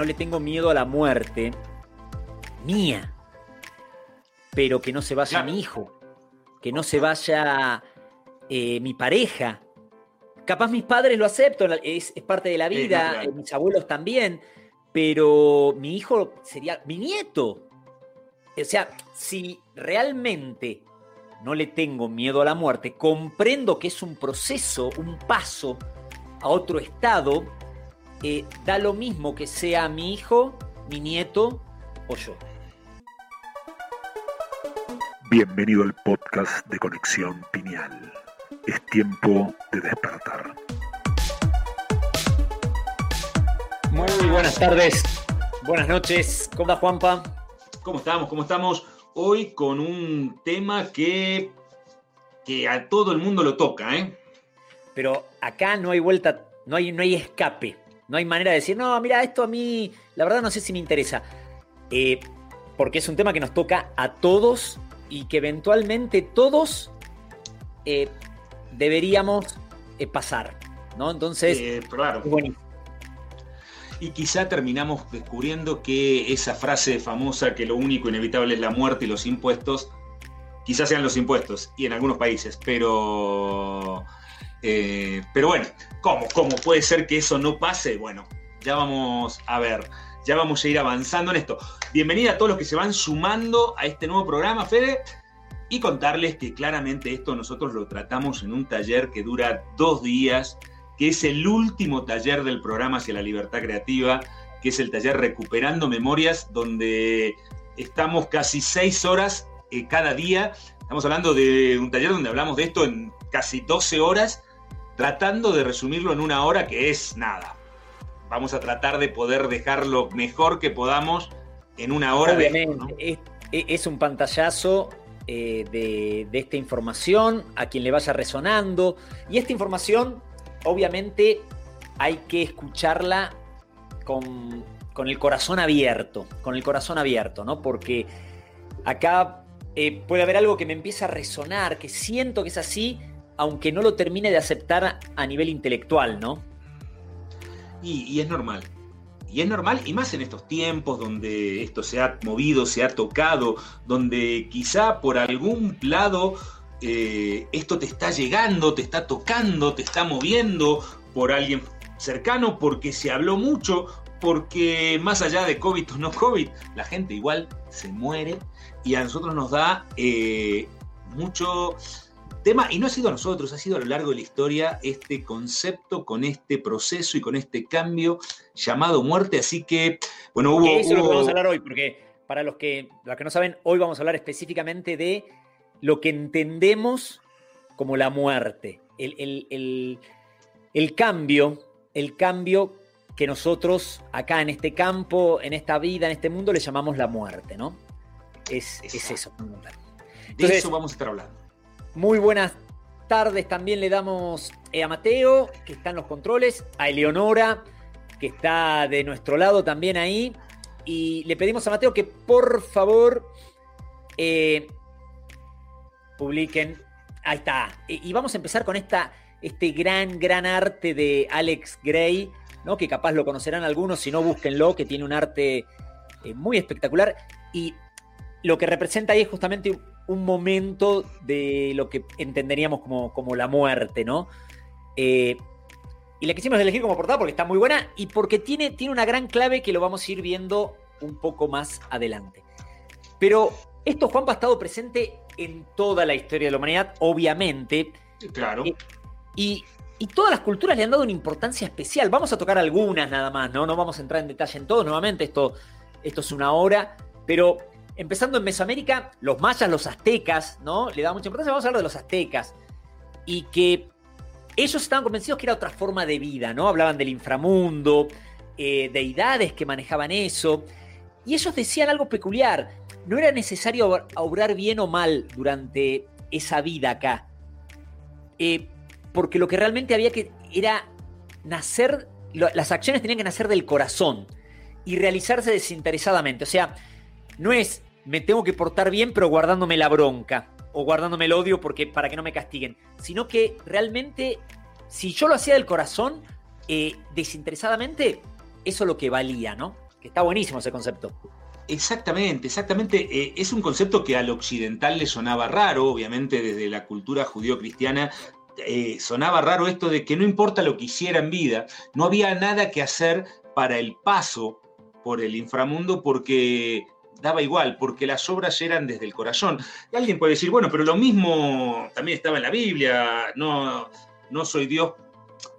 No le tengo miedo a la muerte mía, pero que no se vaya mi hijo, que no se vaya eh, mi pareja. Capaz mis padres lo acepto, es, es parte de la vida, eh, mis abuelos también, pero mi hijo sería mi nieto. O sea, si realmente no le tengo miedo a la muerte, comprendo que es un proceso, un paso a otro estado, eh, da lo mismo que sea mi hijo, mi nieto o yo. Bienvenido al podcast de Conexión Pineal. Es tiempo de despertar. Muy buenas tardes, buenas noches. ¿Cómo está Juanpa? ¿Cómo estamos? ¿Cómo estamos? Hoy con un tema que, que a todo el mundo lo toca, ¿eh? Pero acá no hay vuelta, no hay, no hay escape. No hay manera de decir, no, mira, esto a mí, la verdad no sé si me interesa. Eh, porque es un tema que nos toca a todos y que eventualmente todos eh, deberíamos eh, pasar, ¿no? Entonces, claro. Y quizá terminamos descubriendo que esa frase famosa que lo único inevitable es la muerte y los impuestos, quizás sean los impuestos, y en algunos países, pero... pero bueno, ¿cómo? ¿Cómo puede ser que eso no pase? Bueno, ya vamos a ver ya vamos a ir avanzando en esto. Bienvenida a todos los que se van sumando a este nuevo programa, Fede, y contarles que claramente esto nosotros lo tratamos en un taller que dura dos días, que es el último taller del programa hacia la libertad creativa, que es el taller Recuperando Memorias, donde estamos casi seis horas eh, cada día. Estamos hablando de un taller donde hablamos de esto en casi 12 horas, tratando de resumirlo en una hora que es nada, vamos a tratar de poder dejar lo mejor que podamos en una hora. Obviamente, es, un pantallazo eh, de, esta información a quien le vaya resonando. Y esta información, obviamente, hay que escucharla con, el corazón abierto, con el corazón abierto, ¿no? Porque acá eh, puede haber algo que me empieza a resonar, que siento que es así, aunque no lo termine de aceptar a nivel intelectual, ¿no? Y, es normal. Y es normal, y más en estos tiempos donde esto se ha movido, se ha tocado, donde quizá por algún lado eh, esto te está llegando, te está tocando, te está moviendo por alguien cercano, porque se habló mucho, porque más allá de COVID o no COVID, la gente igual se muere y a nosotros nos da eh, mucho tema, y no ha sido a nosotros, ha sido a lo largo de la historia este concepto con este proceso y con este cambio llamado muerte. Así que, bueno, hubo. Eso es lo que vamos a hablar hoy, porque para los que, los que no saben, hoy vamos a hablar específicamente de lo que entendemos como la muerte. El, cambio, el cambio que nosotros acá en este campo, en esta vida, en este mundo, le llamamos la muerte, ¿no? Es, es eso. de eso vamos a estar hablando. Muy buenas tardes también le damos a Mateo, que está en los controles, a Eleonora, que está de nuestro lado también ahí. Y le pedimos a Mateo que por favor eh, publiquen. Ahí está. Y vamos a empezar con esta, este gran, gran arte de Alex Gray, que capaz lo conocerán algunos, si no, búsquenlo, que tiene un arte eh, muy espectacular. Y lo que representa ahí es justamente un momento de lo que entenderíamos como, como la muerte, ¿no? Eh, y la quisimos elegir como portada porque está muy buena y porque tiene, tiene una gran clave que lo vamos a ir viendo un poco más adelante. Pero esto, Juanpa, ha estado presente en toda la historia de la humanidad, obviamente. Claro. Eh, y, y, todas las culturas le han dado una importancia especial. Vamos a tocar algunas nada más, ¿no? No vamos a entrar en detalle en todo nuevamente, esto, esto es una hora, pero empezando en Mesoamérica, los mayas, los aztecas, ¿no? Le da mucha importancia, vamos a hablar de los aztecas. Y que ellos estaban convencidos que era otra forma de vida, ¿no? Hablaban del inframundo, eh, deidades que manejaban eso. Y ellos decían algo peculiar. No era necesario obrar bien o mal durante esa vida acá. Eh, porque lo que realmente había que era nacer, las acciones tenían que nacer del corazón y realizarse desinteresadamente. O sea, no es me tengo que portar bien pero guardándome la bronca o guardándome el odio porque, para que no me castiguen, sino que realmente si yo lo hacía del corazón, eh, desinteresadamente, eso es lo que valía, ¿no? Que está buenísimo ese concepto. Exactamente, exactamente. Eh, es un concepto que al occidental le sonaba raro, obviamente desde la cultura judío-cristiana eh, sonaba raro esto de que no importa lo que hiciera en vida, no había nada que hacer para el paso por el inframundo porque daba igual, porque las obras eran desde el corazón. Y alguien puede decir, bueno, pero lo mismo también estaba en la Biblia, no, no soy Dios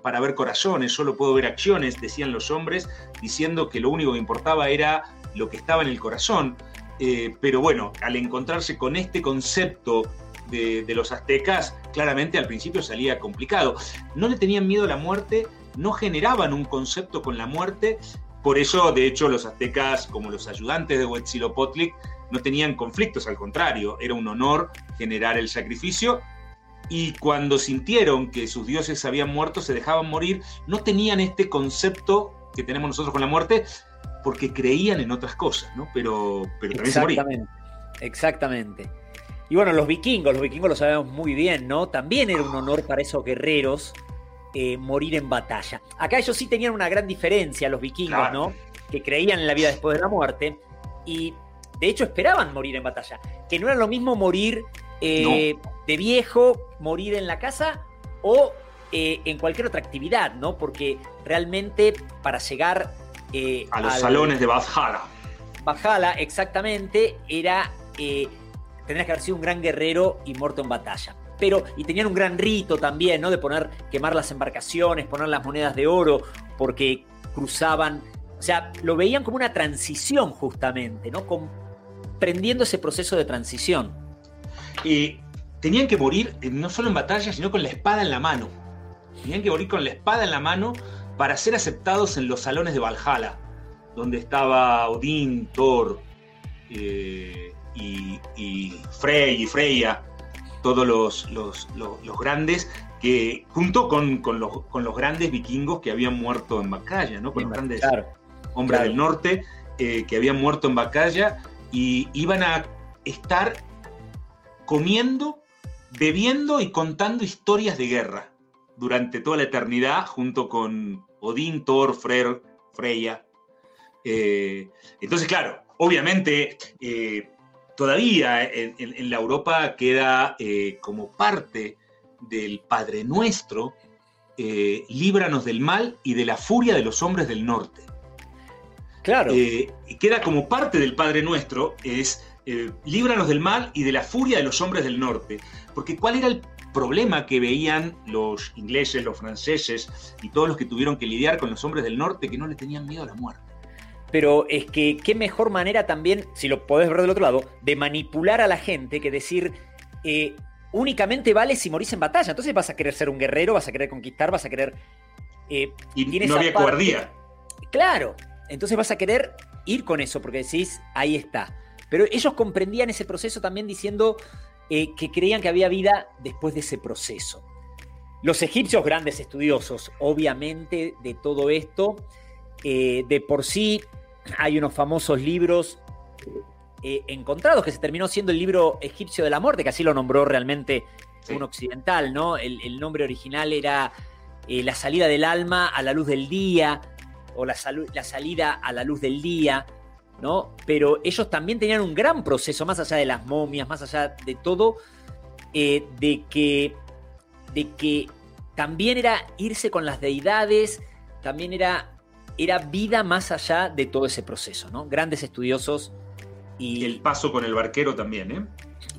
para ver corazones, solo puedo ver acciones, decían los hombres, diciendo que lo único que importaba era lo que estaba en el corazón. Eh, pero bueno, al encontrarse con este concepto de, de, los aztecas, claramente al principio salía complicado. No le tenían miedo a la muerte, no generaban un concepto con la muerte por eso, de hecho, los aztecas, como los ayudantes de Huitzilopochtli, no tenían conflictos, al contrario, era un honor generar el sacrificio. Y cuando sintieron que sus dioses habían muerto, se dejaban morir, no tenían este concepto que tenemos nosotros con la muerte, porque creían en otras cosas, ¿no? Pero, pero también se morían. Exactamente. Y bueno, los vikingos, los vikingos lo sabemos muy bien, ¿no? También era un honor para esos guerreros eh, morir en batalla. Acá ellos sí tenían una gran diferencia, los vikingos, ¿no? Que creían en la vida después de la muerte y de hecho esperaban morir en batalla. Que no era lo mismo morir eh, de viejo, morir en la casa o eh, en cualquier otra actividad, ¿no? Porque realmente para llegar a los salones de Valhalla. Valhalla, exactamente, era. tendrías que haber sido un gran guerrero y muerto en batalla pero y tenían un gran rito también, ¿no? De poner, quemar las embarcaciones, poner las monedas de oro, porque cruzaban, o sea, lo veían como una transición justamente, ¿no? Comprendiendo ese proceso de transición. Y tenían que morir eh, no solo en batalla, sino con la espada en la mano. Tenían que morir con la espada en la mano para ser aceptados en los salones de Valhalla, donde estaba Odín, Thor eh, y, y Frey y Freya todos los, los, grandes, que junto con, los, grandes vikingos que habían muerto en Bacalla, ¿no? con los grandes hombres del norte eh, que habían muerto en Bacalla y iban a estar comiendo, bebiendo y contando historias de guerra durante toda la eternidad junto con Odín, Thor, Freyr, Freya. Eh, entonces, claro, obviamente eh, todavía en, la Europa queda eh, como parte del Padre Nuestro, eh, líbranos del mal y de la furia de los hombres del norte. Claro. Eh, queda como parte del Padre Nuestro, es líbranos del mal y de la furia de los hombres del norte. Porque ¿cuál era el problema que veían los ingleses, los franceses y todos los que tuvieron que lidiar con los hombres del norte que no le tenían miedo a la muerte? Pero es que qué mejor manera también, si lo podés ver del otro lado, de manipular a la gente que decir, eh, únicamente vale si morís en batalla. Entonces vas a querer ser un guerrero, vas a querer conquistar, vas a querer... Eh, y no había cobardía. Claro, entonces vas a querer ir con eso, porque decís, ahí está. Pero ellos comprendían ese proceso también diciendo eh, que creían que había vida después de ese proceso. Los egipcios, grandes estudiosos, obviamente, de todo esto, de por sí hay unos famosos libros eh, encontrados que se terminó siendo el libro egipcio de la muerte, que así lo nombró realmente un occidental, ¿no? El, nombre original era eh, La salida del alma a la luz del día, o la, la, salida a la luz del día, ¿no? Pero ellos también tenían un gran proceso, más allá de las momias, más allá de todo, eh, de, que, de que también era irse con las deidades, también era era vida más allá de todo ese proceso, ¿no? Grandes estudiosos y... El paso con el barquero también, ¿eh?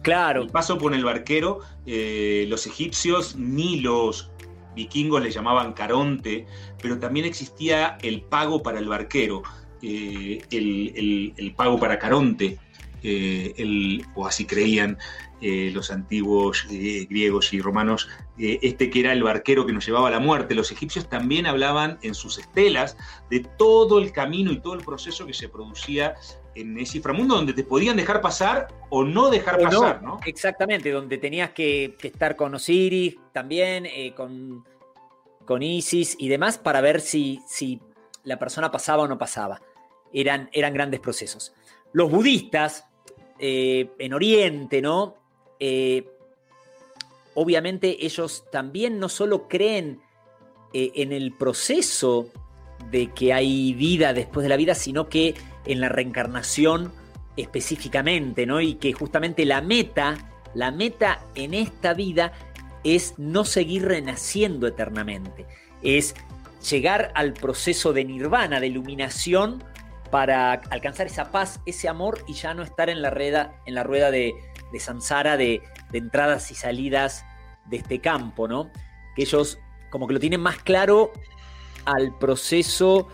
Claro. El paso con el barquero, eh, los egipcios ni los vikingos le llamaban caronte, pero también existía el pago para el barquero, eh, el, pago para caronte. el, o así creían los antiguos griegos y romanos, este que era el barquero que nos llevaba a la muerte. Los egipcios también hablaban en sus estelas de todo el camino y todo el proceso que se producía en ese inframundo donde te podían dejar pasar o no dejar pasar, no, Exactamente, donde tenías que, estar con Osiris también, eh, con, con, Isis y demás para ver si, si, la persona pasaba o no pasaba. Eran, eran grandes procesos. Los budistas eh, en Oriente, ¿no? Eh, obviamente ellos también no solo creen en el proceso de que hay vida después de la vida, sino que en la reencarnación específicamente, ¿no? Y que justamente la meta, la meta en esta vida es no seguir renaciendo eternamente, es llegar al proceso de nirvana, de iluminación, para alcanzar esa paz, ese amor y ya no estar en la rueda, en la rueda de, de samsara, de, entradas y salidas de este campo, ¿no? Que ellos como que lo tienen más claro al proceso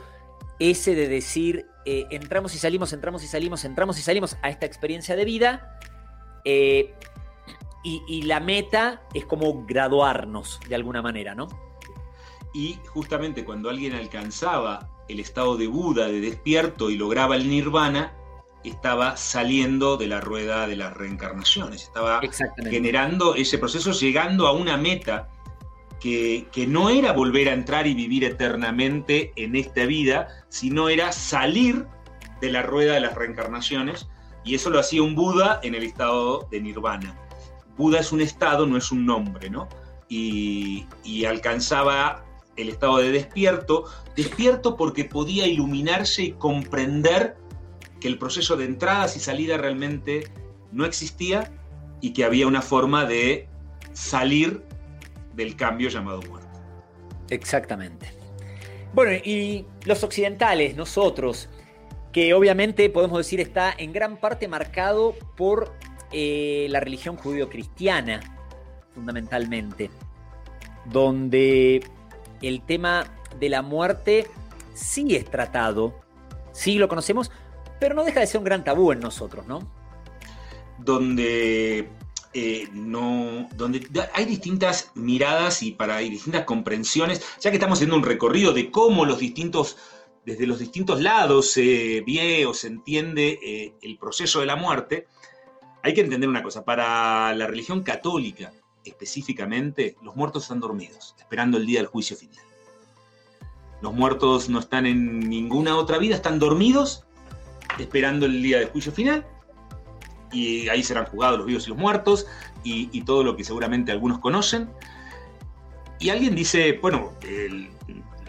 ese de decir, eh, entramos y salimos, entramos y salimos, entramos y salimos a esta experiencia de vida. Eh, y, la meta es como graduarnos de alguna manera, ¿no? Y justamente cuando alguien alcanzaba el estado de Buda, de despierto, y lograba el nirvana, estaba saliendo de la rueda de las reencarnaciones, estaba generando ese proceso, llegando a una meta que, no era volver a entrar y vivir eternamente en esta vida, sino era salir de la rueda de las reencarnaciones, y eso lo hacía un Buda en el estado de nirvana. Buda es un estado, no es un nombre, ¿no? Y, y alcanzaba el estado de despierto, despierto porque podía iluminarse y comprender que el proceso de entradas y salida realmente no existía y que había una forma de salir del cambio llamado muerte. Exactamente. Bueno, y los occidentales, nosotros, que obviamente podemos decir está en gran parte marcado por eh, la religión judío-cristiana, fundamentalmente, donde el tema de la muerte sí es tratado, sí lo conocemos, pero no deja de ser un gran tabú en nosotros, ¿no? Donde eh, no, donde hay distintas miradas y para hay distintas comprensiones, ya que estamos haciendo un recorrido de cómo los distintos, desde los distintos lados se ve o se entiende eh, el proceso de la muerte, hay que entender una cosa, para la religión católica específicamente, los muertos están dormidos, esperando el día del juicio final. Los muertos no están en ninguna otra vida, están dormidos, esperando el día del juicio final y ahí serán jugados los vivos y los muertos y, todo lo que seguramente algunos conocen. Y alguien dice, bueno, el,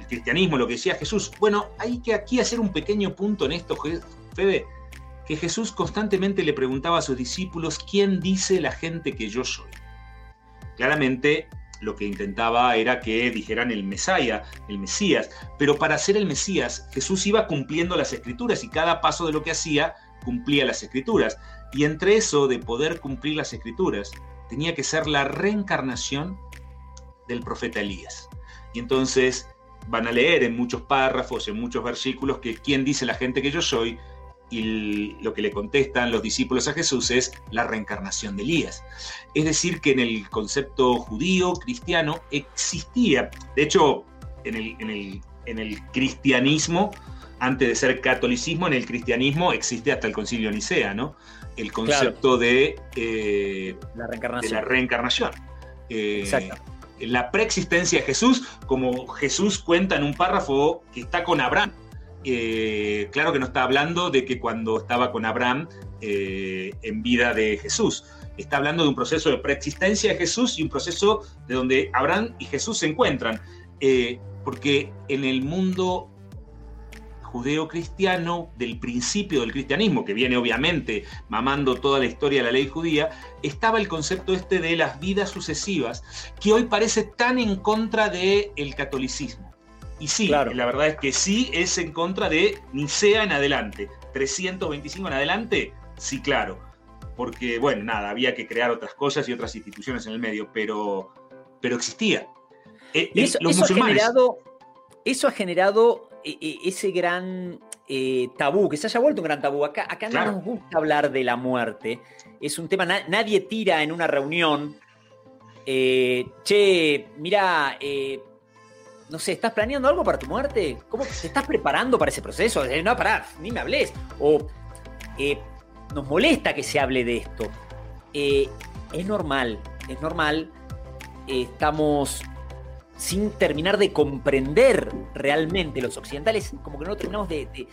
cristianismo, lo que decía Jesús, bueno, hay que aquí hacer un pequeño punto en esto, Fede, que Jesús constantemente le preguntaba a sus discípulos, ¿quién dice la gente que yo soy? Claramente lo que intentaba era que dijeran el Mesías, el Mesías, pero para ser el Mesías Jesús iba cumpliendo las escrituras y cada paso de lo que hacía cumplía las escrituras. Y entre eso de poder cumplir las escrituras, tenía que ser la reencarnación del profeta Elías. Y entonces van a leer en muchos párrafos, en muchos versículos, que quién dice la gente que yo soy, y lo que le contestan los discípulos a Jesús es la reencarnación de Elías. Es decir, que en el concepto judío, cristiano, existía, de hecho, en el, en el, en el cristianismo, antes de ser catolicismo, en el cristianismo existe hasta el concilio Nicea, ¿no? El concepto de, eh, la reencarnación. De la reencarnación. Eh, Exacto. La preexistencia de Jesús, como Jesús cuenta en un párrafo que está con Abraham. Eh, claro que no está hablando de que cuando estaba con Abraham en vida de Jesús. Está hablando de un proceso de preexistencia de Jesús y un proceso de donde Abraham y Jesús se encuentran. porque en el mundo judeo-cristiano del principio del cristianismo, que viene obviamente mamando toda la historia de la ley judía, estaba el concepto este de las vidas sucesivas, que hoy parece tan en contra del el catolicismo. Y sí, la verdad es que sí es en contra de Nicea en adelante. 325 en adelante, sí, claro. Porque, bueno, nada, había que crear otras cosas y otras instituciones en el medio, pero, pero existía. Eh, eso, ha generado, eso ha generado e, e, ese gran eh, tabú, que se haya vuelto un gran tabú. Acá, acá no nos gusta hablar de la muerte. Es un tema, nadie tira en una reunión, eh, che, mira, eh, no sé, ¿estás planeando algo para tu muerte? ¿Cómo te estás preparando para ese proceso? No, pará, ni me hables. O nos molesta que se hable de esto. es normal, es normal. estamos sin terminar de comprender realmente los occidentales, como que no terminamos de,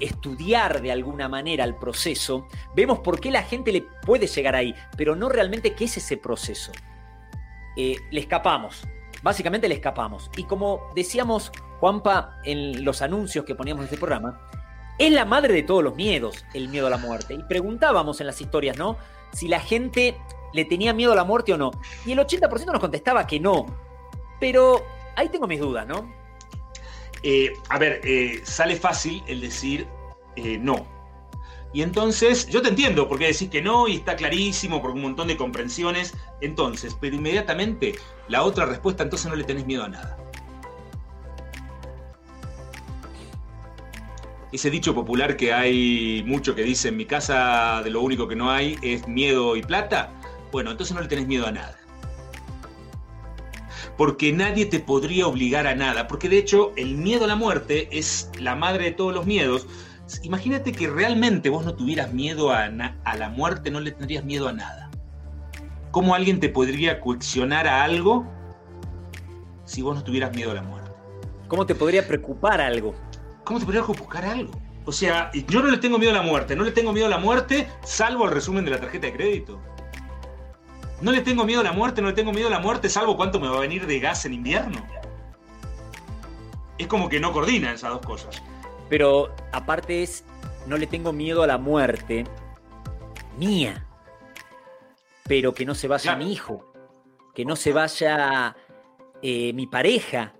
estudiar de alguna manera el proceso, vemos por qué la gente le puede llegar ahí, pero no realmente qué es ese proceso. Eh, le escapamos, básicamente le escapamos. Y como decíamos, Juanpa, en los anuncios que poníamos en este programa, es la madre de todos los miedos, el miedo a la muerte. Y preguntábamos en las historias, ¿no? Si la gente le tenía miedo a la muerte o no. Y el 80% nos contestaba que no, pero ahí tengo mis dudas, ¿no? Eh, a ver, eh, sale fácil el decir eh, no. Y entonces, yo te entiendo porque decís que no y está clarísimo por un montón de comprensiones. Entonces, pero inmediatamente la otra respuesta, entonces no le tenés miedo a nada. Ese dicho popular que hay mucho que dice en mi casa de lo único que no hay es miedo y plata. Bueno, entonces no le tenés miedo a nada porque nadie te podría obligar a nada, porque de hecho el miedo a la muerte es la madre de todos los miedos. Imagínate que realmente vos no tuvieras miedo a, a la muerte, no le tendrías miedo a nada. ¿Cómo alguien te podría coaccionar a algo si vos no tuvieras miedo a la muerte? ¿Cómo te podría preocupar algo? ¿Cómo te podría preocupar algo? O sea, yo no le tengo miedo a la muerte, no le tengo miedo a la muerte, salvo el resumen de la tarjeta de crédito. No le tengo miedo a la muerte, no le tengo miedo a la muerte, salvo cuánto me va a venir de gas en invierno. Es como que no coordina esas dos cosas. Pero aparte es, no le tengo miedo a la muerte mía, pero que no se vaya mi hijo, que no se vaya eh, mi pareja.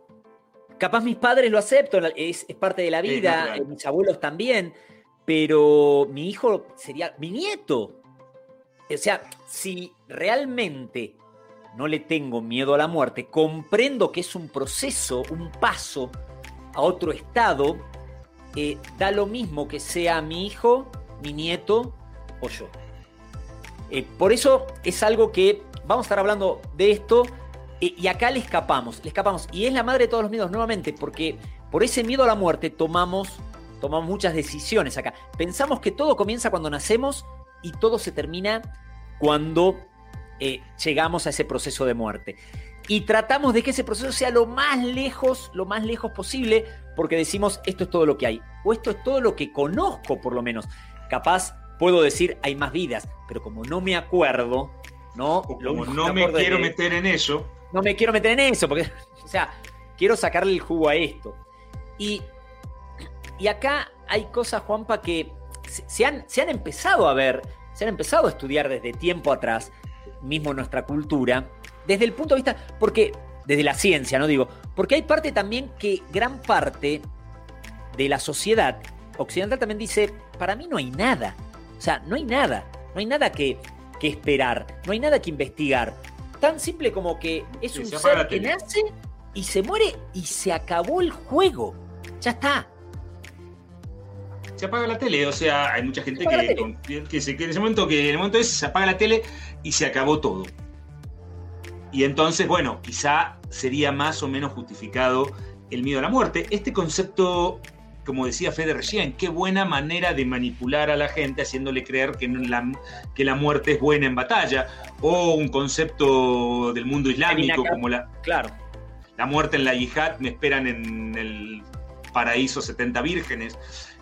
Capaz mis padres lo acepto, es, parte de la vida, eh, mis abuelos también, pero mi hijo sería mi nieto. O sea, si realmente no le tengo miedo a la muerte, comprendo que es un proceso, un paso a otro estado, eh, da lo mismo que sea mi hijo, mi nieto o yo. Eh, por eso es algo que vamos a estar hablando de esto eh, y acá le escapamos, le escapamos. Y es la madre de todos los miedos nuevamente, porque por ese miedo a la muerte tomamos, tomamos muchas decisiones acá. Pensamos que todo comienza cuando nacemos y todo se termina cuando llegamos a ese proceso de muerte. Y tratamos de que ese proceso sea lo más lejos, lo más lejos posible, porque decimos, esto es todo lo que hay, o esto es todo lo que conozco por lo menos. Capaz puedo decir, hay más vidas, pero como no me acuerdo, ¿no? como no me quiero meter en eso. No me quiero meter en eso, porque, o sea, quiero sacarle el jugo a esto. Y, y acá hay cosas, Juanpa, que se han, se han empezado a ver se han empezado a estudiar desde tiempo atrás, mismo nuestra cultura, desde el punto de vista, porque, desde la ciencia, no digo, porque hay parte también que gran parte de la sociedad occidental también dice, para mí no hay nada, o sea, no hay nada, no hay nada que, que esperar, no hay nada que investigar, tan simple como que es un ser que nace y se muere y se acabó el juego, ya está, se apaga la tele. O sea, hay mucha gente que, que, se, en ese momento que en el momento ese se apaga la tele y se acabó todo. Y entonces, bueno, quizá sería más o menos justificado el miedo a la muerte. Este concepto, como decía Fede recién, qué buena manera de manipular a la gente haciéndole creer que la, que la muerte es buena en batalla. O un concepto del mundo islámico como la, claro. la muerte en la yihad, me esperan en el paraíso 70 vírgenes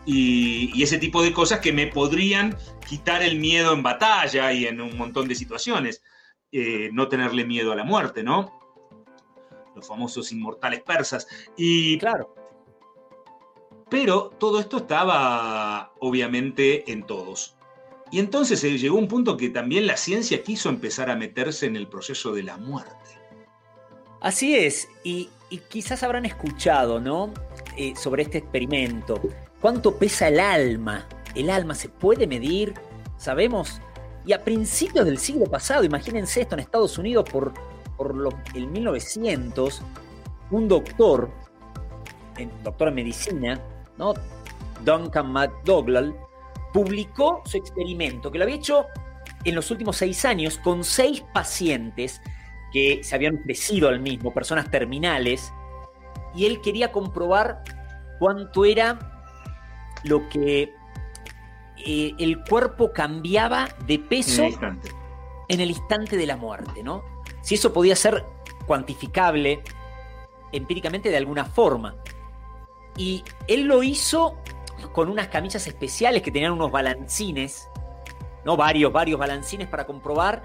y, ese tipo de cosas que me podrían quitar el miedo en batalla y en un montón de situaciones. Eh, no tenerle miedo a la muerte, ¿no? Los famosos inmortales persas. Y, claro. Pero todo esto estaba obviamente en todos. Y entonces se llegó un punto que también la ciencia quiso empezar a meterse en el proceso de la muerte. Así es, y, quizás habrán escuchado, ¿no? Eh, sobre este experimento. ¿Cuánto pesa el alma? ¿El alma se puede medir? ¿Sabemos? Y a principios del siglo pasado, imagínense esto en Estados Unidos por, por el 1900, un doctor, doctor en medicina, ¿no? Duncan McDougall, publicó su experimento, que lo había hecho en los últimos seis años con seis pacientes que se habían ofrecido al mismo, personas terminales, y él quería comprobar cuánto era lo que eh, el cuerpo cambiaba de peso en el, instante de la muerte, ¿no? Si eso podía ser cuantificable empíricamente de alguna forma. Y él lo hizo con unas camisas especiales que tenían unos balancines, ¿no? Varios, varios balancines para comprobar,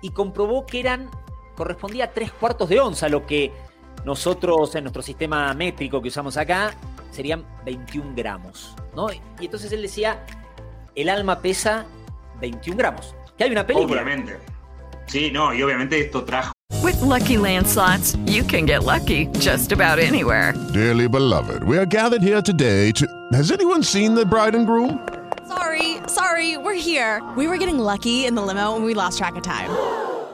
y comprobó que eran, correspondía a tres cuartos de onza, lo que nosotros en nuestro sistema métrico que usamos acá serían 21 gramos, ¿no? Y entonces él decía, el alma pesa 21 gramos. Que hay una película. Obviamente. Sí, no, y obviamente esto trajo. With lucky landslots, you can get lucky just about anywhere. Dearly beloved, we are gathered here today to. Has anyone seen the bride and groom? Sorry, sorry, we're here. We were getting lucky in the limo and we lost track of time.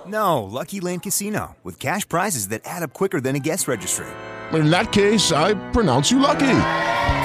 No, Lucky Land Casino, with cash prizes that add up quicker than a guest registry. In that case, I pronounce you lucky.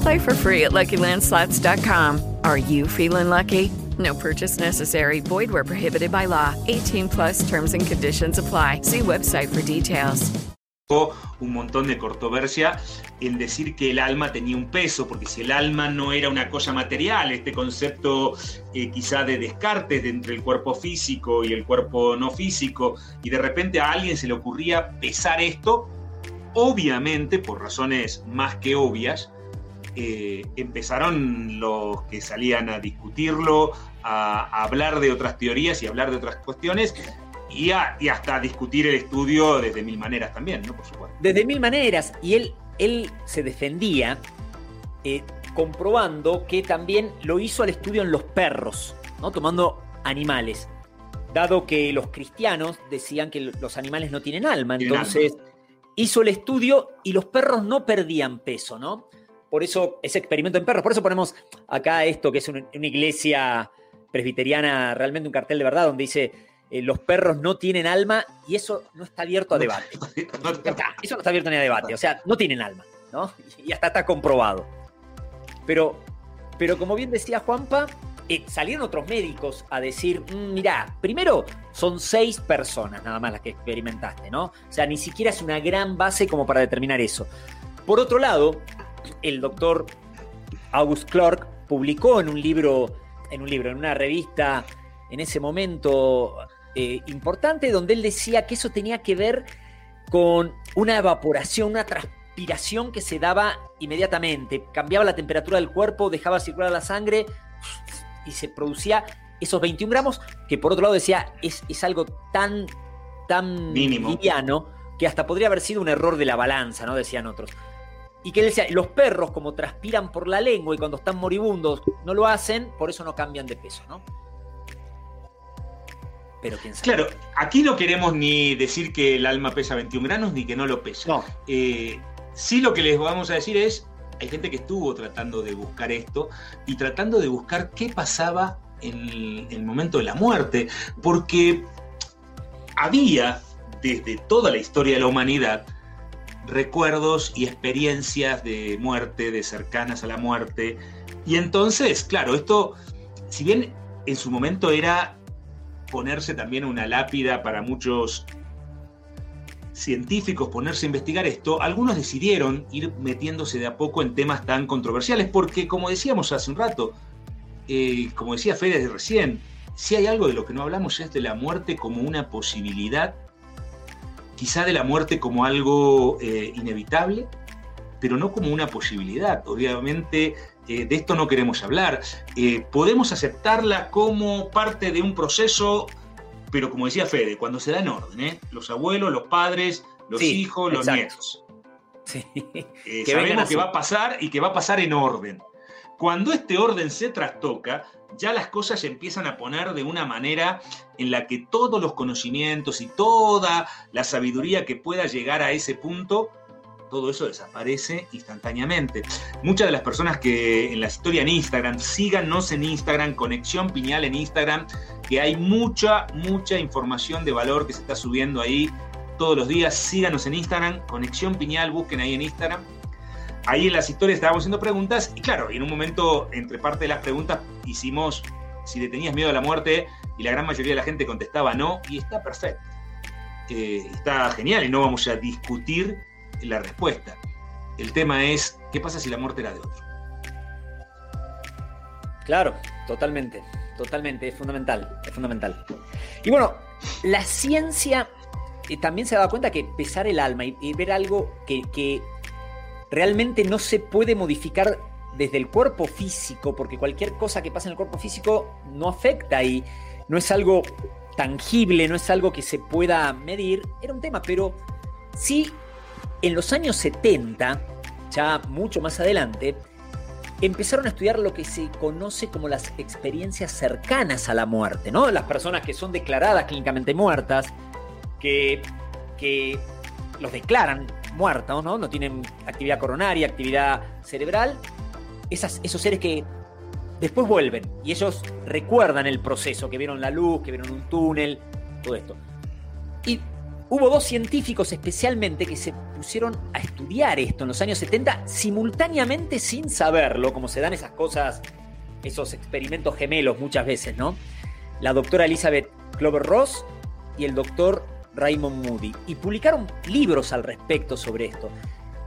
Play for free at LuckyLandSlots.com. Are you feeling lucky? No purchase necessary. Void where prohibited by law. 18 plus terms and conditions apply. See website for details. Un montón de controversia en decir que el alma tenía un peso, porque si el alma no era una cosa material, este concepto eh, quizá de descarte entre el cuerpo físico y el cuerpo no físico, y de repente a alguien se le ocurría pesar esto, obviamente, por razones más que obvias, eh, empezaron los que salían a discutirlo, a, hablar de otras teorías y hablar de otras cuestiones. Y, hasta discutir el estudio desde mil maneras también, ¿no? Por supuesto. Desde mil maneras. Y él, él se defendía eh, comprobando que también lo hizo al estudio en los perros, ¿no? Tomando animales. Dado que los cristianos decían que los animales no tienen alma, entonces hizo el estudio y los perros no perdían peso, ¿no? Por eso ese experimento en perros, por eso ponemos acá esto que es una, iglesia presbiteriana, realmente un cartel de verdad, donde dice eh, los perros no tienen alma y eso no está abierto a debate. eso no está abierto ni a debate, o sea, no tienen alma, ¿no? Y hasta está comprobado. Pero, pero como bien decía Juanpa, eh, salieron otros médicos a decir, mm, mirá, primero son seis personas nada más las que experimentaste, ¿no? O sea, ni siquiera es una gran base como para determinar eso. Por otro lado, el doctor August Clark publicó en un libro, en un libro, en una revista en ese momento eh, importante, donde él decía que eso tenía que ver con una evaporación, una transpiración que se daba inmediatamente. Cambiaba la temperatura del cuerpo, dejaba circular la sangre y se producía esos 21 gramos, que por otro lado decía, es, es algo tan, tan liviano que hasta podría haber sido un error de la balanza, ¿no? Decían otros. Y que él decía, los perros como transpiran por la lengua y cuando están moribundos no lo hacen, por eso no cambian de peso, ¿no? Pero quién sabe. Claro, aquí no queremos ni decir que el alma pesa 21 gramos ni que no lo pesa. No. Eh, sí lo que les vamos a decir es, hay gente que estuvo tratando de buscar esto y tratando de buscar qué pasaba en el momento de la muerte, porque había desde toda la historia de la humanidad recuerdos y experiencias de muerte, de cercanas a la muerte. Y entonces, claro, esto, si bien en su momento era ponerse también una lápida para muchos científicos ponerse a investigar esto, algunos decidieron ir metiéndose de a poco en temas tan controversiales, porque como decíamos hace un rato, eh, como decía Fede recién, si hay algo de lo que no hablamos es de la muerte como una posibilidad quizá de la muerte como algo eh, inevitable, pero no como una posibilidad. Obviamente eh, de esto no queremos hablar. Eh, podemos aceptarla como parte de un proceso, pero como decía Fede, cuando se da en orden, los abuelos, los padres, los hijos, los nietos. sabemos que va a pasar y que va a pasar en orden. Cuando este orden se trastoca, ya las cosas se empiezan a poner de una manera en la que todos los conocimientos y toda la sabiduría que pueda llegar a ese punto, todo eso desaparece instantáneamente. Muchas de las personas que en la historia en Instagram, síganos en Instagram, Conexión Piñal en Instagram, que hay mucha, mucha información de valor que se está subiendo ahí todos los días. Síganos en Instagram, Conexión Piñal, busquen ahí en Instagram ahí en las historias estábamos haciendo preguntas y claro, en un momento, entre parte de las preguntas, hicimos si le tenías miedo a la muerte y la gran mayoría de la gente contestaba no y está perfecto. Eh, está genial y no vamos a discutir la respuesta. El tema es, ¿qué pasa si la muerte era de otro? Claro, totalmente, totalmente, es fundamental, es fundamental. Y bueno, la ciencia eh, también se da cuenta que pesar el alma y, ver algo que realmente no se puede modificar desde el cuerpo físico, porque cualquier cosa que pasa en el cuerpo físico no afecta y no es algo tangible, no es algo que se pueda medir, era un tema, pero sí en los años 70, ya mucho más adelante, empezaron a estudiar lo que se conoce como las experiencias cercanas a la muerte, ¿no? Las personas que son declaradas clínicamente muertas, que, que los declaran muertos, ¿no? No tienen actividad coronaria, actividad cerebral. Esos seres que después vuelven y ellos recuerdan el proceso, que vieron la luz, que vieron un túnel, todo esto. Y hubo dos científicos especialmente que se pusieron a estudiar esto en los años 70 simultáneamente sin saberlo, como se dan esas cosas, esos experimentos gemelos muchas veces, ¿no? La doctora Elizabeth Clover Ross y el doctor Raymond Moody, y publicaron libros al respecto sobre esto.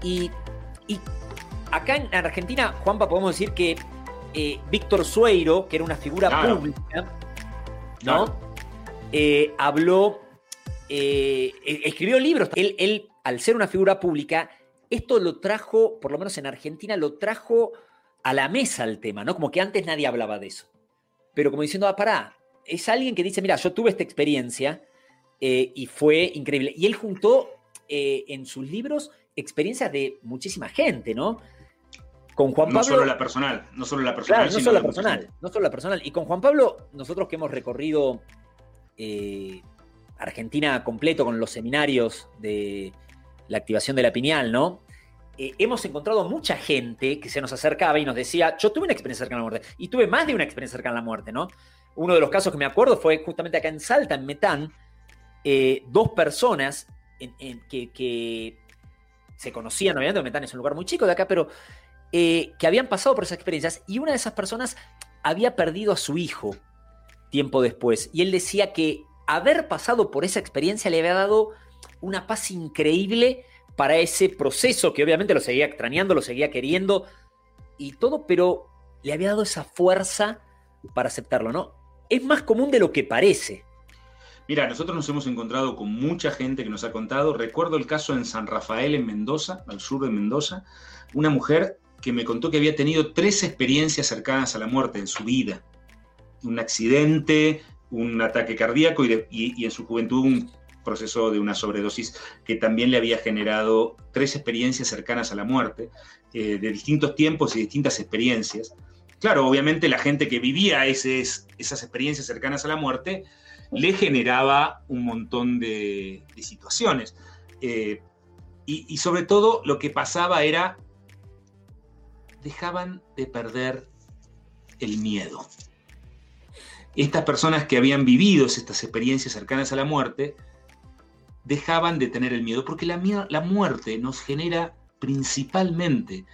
Y, acá en Argentina, Juanpa, podemos decir que eh, Víctor Sueiro, que era una figura pública, ¿no? Eh, habló, eh, e, escribió libros. Él, él, al ser una figura pública, esto lo trajo, por lo menos en Argentina, lo trajo a la mesa el tema, ¿no? Como que antes nadie hablaba de eso. Pero como diciendo, ah, pará, es alguien que dice, mira, yo tuve esta experiencia eh, y fue increíble. Y él juntó eh, en sus libros experiencias de muchísima gente, ¿no? Con Juan Pablo. No solo la personal, no solo la personal. no solo la personal, no solo la personal. Y con Juan Pablo, nosotros que hemos recorrido eh, Argentina completo con los seminarios de la activación de la pineal, ¿no? hemos encontrado mucha gente que se nos acercaba y nos decía, yo tuve una experiencia cercana a la muerte, y tuve más de una experiencia cercana a la muerte, ¿no? Uno de los casos que me acuerdo fue justamente acá en Salta, en Metán, eh, dos personas que, se conocían, obviamente, Metán es un lugar muy chico de acá, pero eh, que habían pasado por esas experiencias y una de esas personas había perdido a su hijo tiempo después. Y él decía que haber pasado por esa experiencia le había dado una paz increíble para ese proceso, que obviamente lo seguía extrañando, lo seguía queriendo y todo, pero le había dado esa fuerza para aceptarlo, ¿no? Es más común de lo que parece. Mira, nosotros nos hemos encontrado con mucha gente que nos ha contado. Recuerdo el caso en San Rafael, en Mendoza, al sur de Mendoza, una mujer que me contó que había tenido tres experiencias cercanas a la muerte en su vida. Un accidente, un ataque cardíaco y, en su juventud un proceso de una sobredosis que también le había generado tres experiencias cercanas a la muerte, eh, de distintos tiempos y distintas experiencias. Claro, obviamente la gente que vivía esas experiencias cercanas a la muerte le generaba un montón de, situaciones. Eh, y, sobre todo lo que pasaba era, dejaban de perder el miedo. Estas personas que habían vivido estas experiencias cercanas a la muerte, dejaban de tener el miedo, porque la, la muerte nos genera principalmente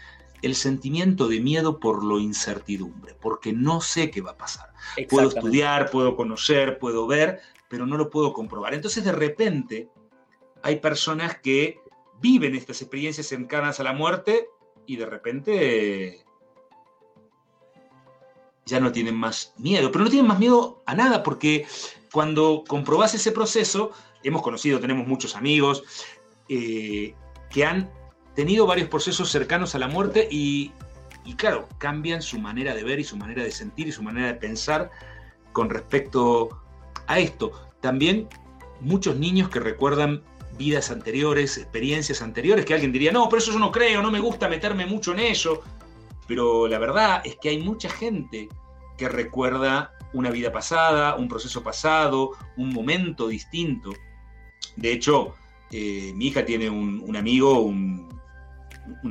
el sentimiento de miedo por lo incertidumbre, porque no sé qué va a pasar. Puedo estudiar, puedo conocer, puedo ver, pero no lo puedo comprobar. Entonces de repente hay personas que viven estas experiencias cercanas a la muerte y de repente ya no tienen más miedo, pero no tienen más miedo a nada porque cuando comprobás ese proceso, hemos conocido, tenemos muchos amigos eh, que han tenido varios procesos cercanos a la muerte y, claro, cambian su manera de ver y su manera de sentir y su manera de pensar con respecto a esto. También muchos niños que recuerdan vidas anteriores, experiencias anteriores, que alguien diría, no, pero eso yo no creo, no me gusta meterme mucho en ello. pero la verdad es que hay mucha gente que recuerda una vida pasada, un proceso pasado, un momento distinto. De hecho, eh, mi hija tiene un, amigo, un,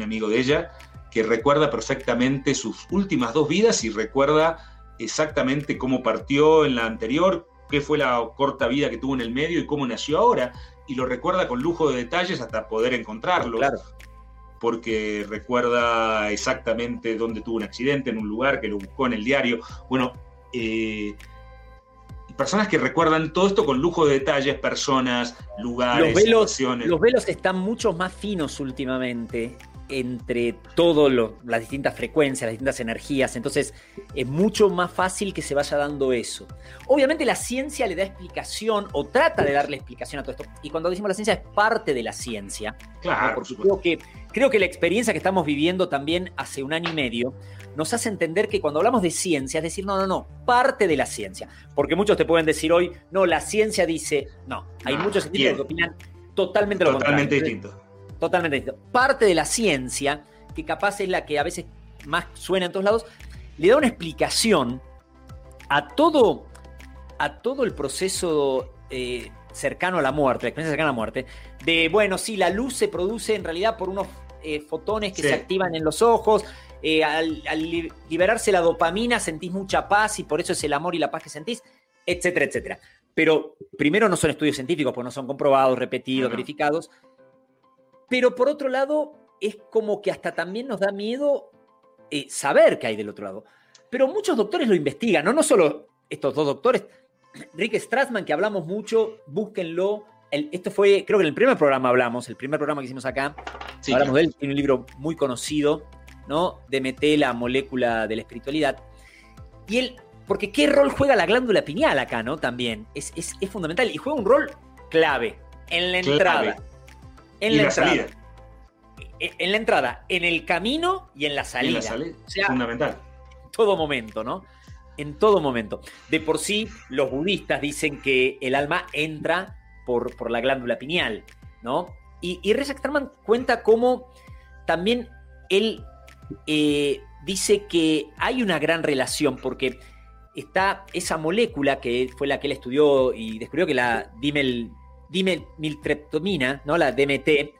amigo de ella, que recuerda perfectamente sus últimas dos vidas y recuerda exactamente cómo partió en la anterior, qué fue la corta vida que tuvo en el medio y cómo nació ahora. Y lo recuerda con lujo de detalles hasta poder encontrarlo. Porque recuerda exactamente dónde tuvo un accidente, en un lugar que lo buscó en el diario. Bueno, eh, personas que recuerdan todo esto con lujo de detalles, personas, lugares, los velos, Los velos están mucho más finos últimamente entre todas las distintas frecuencias, las distintas energías, entonces es mucho más fácil que se vaya dando eso. Obviamente la ciencia le da explicación o trata de darle explicación a todo esto, y cuando decimos la ciencia es parte de la ciencia. Claro, Porque creo que, creo que la experiencia que estamos viviendo también hace un año y medio nos hace entender que cuando hablamos de ciencia, es decir, no, no, no, parte de la ciencia. Porque muchos te pueden decir hoy, no, la ciencia dice, no, hay muchos científicos que opinan totalmente lo totalmente distinto. Totalmente distinto. Parte de la ciencia, que capaz es la que a veces más suena en todos lados, le da una explicación a todo, a todo el proceso eh, cercano a la muerte, la experiencia cercana a la muerte, de, bueno, sí, la luz se produce en realidad por unos eh, fotones que se activan en los ojos, eh, al, liberarse la dopamina sentís mucha paz y por eso es el amor y la paz que sentís, etcétera, etcétera. Pero primero no son estudios científicos, porque no son comprobados, repetidos, verificados. Pero por otro lado, es como que hasta también nos da miedo eh, saber qué hay del otro lado. Pero muchos doctores lo investigan, ¿no? No solo estos dos doctores. Rick Strassman, que hablamos mucho, búsquenlo. esto fue, creo que en el primer programa hablamos, el primer programa que hicimos acá. hablamos de él, tiene un libro muy conocido, ¿no? DMT, la molécula de la espiritualidad. Y él, porque qué rol juega la glándula pineal acá, ¿no? También es, fundamental y juega un rol clave en la entrada. En la, entrada. E, en la entrada, en el camino y en la salida. fundamental. En todo momento, ¿no? En todo momento. De por sí, los budistas dicen que el alma entra por, por la glándula pineal, ¿no? Y, y Reza cuenta cómo también él eh, dice que hay una gran relación porque está esa molécula que fue la que él estudió y descubrió que la dimel, dimeltreptomina, ¿no? la DMT,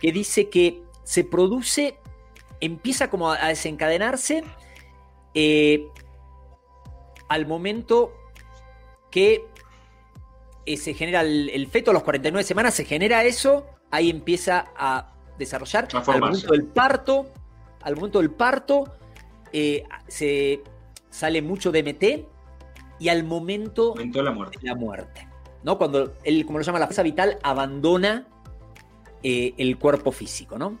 que dice que se produce, empieza como a desencadenarse eh, al momento que eh, se genera el, feto a los 49 semanas, se genera eso, ahí empieza a desarrollar al momento del parto, al momento del parto eh, se sale mucho DMT y al momento de la muerte. la muerte. ¿No? Cuando él, como lo llama la fuerza vital, abandona eh, el cuerpo físico, ¿no?